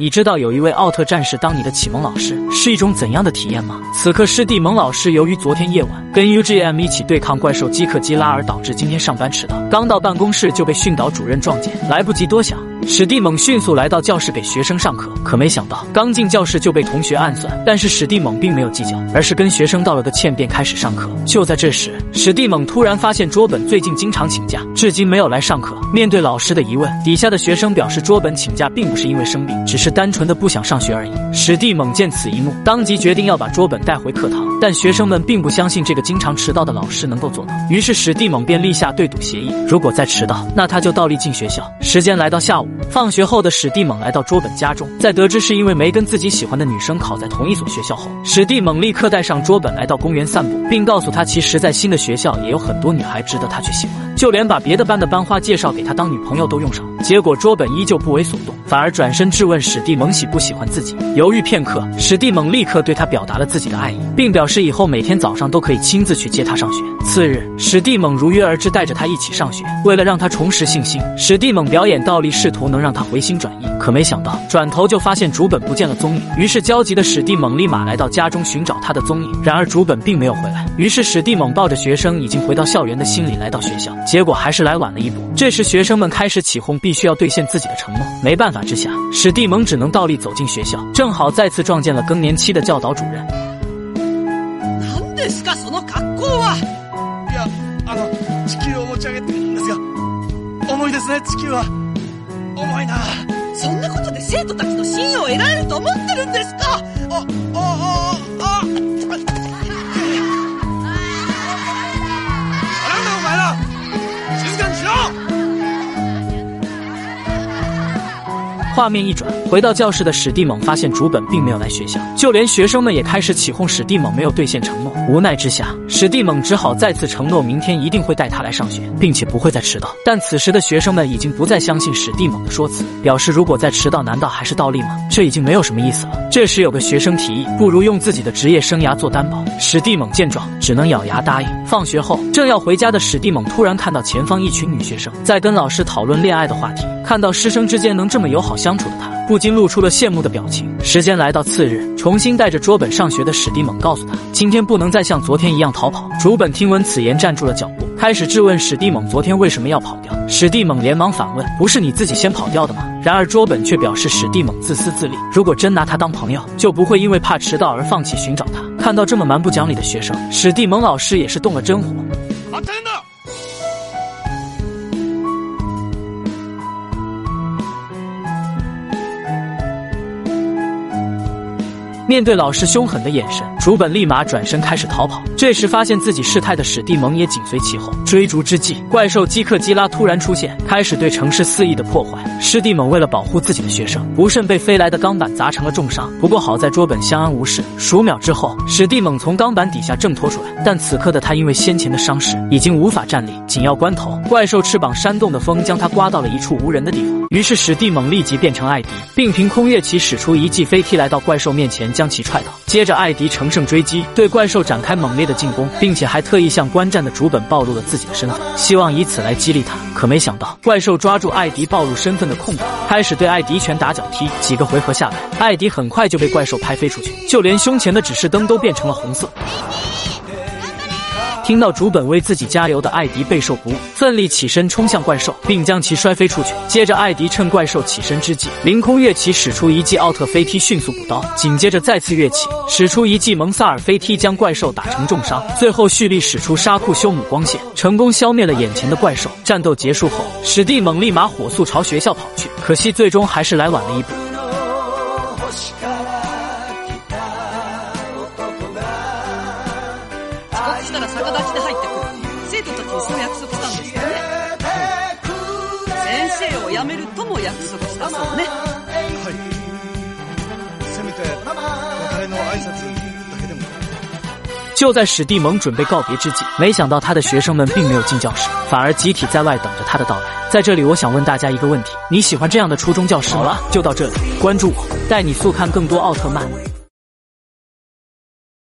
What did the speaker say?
你知道有一位奥特战士当你的启蒙老师是一种怎样的体验吗？此刻师弟蒙老师由于昨天夜晚跟 UGM 一起对抗怪兽基克基拉，而导致今天上班迟到。刚到办公室就被训导主任撞见，来不及多想。史蒂猛迅速来到教室给学生上课，可没想到刚进教室就被同学暗算。但是史蒂猛并没有计较，而是跟学生道了个歉便开始上课。就在这时，史蒂猛突然发现桌本最近经常请假，至今没有来上课。面对老师的疑问，底下的学生表示桌本请假并不是因为生病，只是单纯的不想上学而已。史蒂猛见此一幕，当即决定要把桌本带回课堂。但学生们并不相信这个经常迟到的老师能够做到，于是史蒂猛便立下对赌协议：如果再迟到，那他就倒立进学校。时间来到下午。放学后的史蒂猛来到卓本家中，在得知是因为没跟自己喜欢的女生考在同一所学校后，史蒂猛立刻带上卓本来到公园散步，并告诉他，其实，在新的学校也有很多女孩值得他去喜欢。就连把别的班的班花介绍给他当女朋友都用上了，结果桌本依旧不为所动，反而转身质问史蒂猛喜不喜欢自己。犹豫片刻，史蒂猛立刻对他表达了自己的爱意，并表示以后每天早上都可以亲自去接他上学。次日，史蒂猛如约而至，带着他一起上学。为了让他重拾信心，史蒂猛表演倒立，试图能让他回心转意。可没想到，转头就发现竹本不见了踪影。于是焦急的史蒂猛立马来到家中寻找他的踪影。然而竹本并没有回来。于是史蒂猛抱着学生已经回到校园的心理来到学校。结果还是来晚了一步。这时，学生们开始起哄，必须要兑现自己的承诺。没办法之下，史蒂蒙只能倒立走进学校，正好再次撞见了更年期的教导主任。何ですかその格好は？いや、あの地球を持ち上げてるんですが、重いですね地球は。重いな。そんなことで生徒たちの信用を得られると思ってるんですか？ 画面一转，回到教室的史蒂猛发现竹本并没有来学校，就连学生们也开始起哄史蒂猛没有兑现承诺。无奈之下，史蒂猛只好再次承诺明天一定会带他来上学，并且不会再迟到。但此时的学生们已经不再相信史蒂猛的说辞，表示如果再迟到，难道还是倒立吗？这已经没有什么意思了。这时有个学生提议，不如用自己的职业生涯做担保。史蒂猛见状，只能咬牙答应。放学后，正要回家的史蒂猛突然看到前方一群女学生在跟老师讨论恋爱的话题，看到师生之间能这么友好相。处的他不禁露出了羡慕的表情。时间来到次日，重新带着桌本上学的史蒂猛告诉他，今天不能再像昨天一样逃跑。竹本听闻此言，站住了脚步，开始质问史蒂猛昨天为什么要跑掉。史蒂猛连忙反问：“不是你自己先跑掉的吗？”然而桌本却表示史蒂猛自私自利，如果真拿他当朋友，就不会因为怕迟到而放弃寻找他。看到这么蛮不讲理的学生，史蒂猛老师也是动了真火。面对老师凶狠的眼神，竹本立马转身开始逃跑。这时发现自己失态的史蒂蒙也紧随其后。追逐之际，怪兽基克基拉突然出现，开始对城市肆意的破坏。史蒂蒙为了保护自己的学生，不慎被飞来的钢板砸成了重伤。不过好在桌本相安无事。数秒之后，史蒂蒙从钢板底下挣脱出来，但此刻的他因为先前的伤势已经无法站立。紧要关头，怪兽翅膀扇动的风将他刮到了一处无人的地方。于是史蒂蒙立即变成艾迪，并凭空跃起使出一记飞踢来到怪兽面前。将其踹倒，接着艾迪乘胜追击，对怪兽展开猛烈的进攻，并且还特意向观战的主本暴露了自己的身份，希望以此来激励他。可没想到，怪兽抓住艾迪暴露身份的空档，开始对艾迪拳打脚踢。几个回合下来，艾迪很快就被怪兽拍飞出去，就连胸前的指示灯都变成了红色。听到主本为自己加油的艾迪备受鼓舞，奋力起身冲向怪兽，并将其摔飞出去。接着，艾迪趁怪兽起身之际，凌空跃起，使出一记奥特飞踢，迅速补刀。紧接着再次跃起，使出一记蒙萨尔飞踢，将怪兽打成重伤。最后蓄力使出沙库修姆光线，成功消灭了眼前的怪兽。战斗结束后，史蒂猛立马火速朝学校跑去，可惜最终还是来晚了一步。就在史蒂蒙准备告别之际，没想到他的学生们并没有进教室，反而集体在外等着他的到来。在这里，我想问大家一个问题：你喜欢这样的初中教室吗？好了，就到这里，关注我，带你速看更多奥特曼。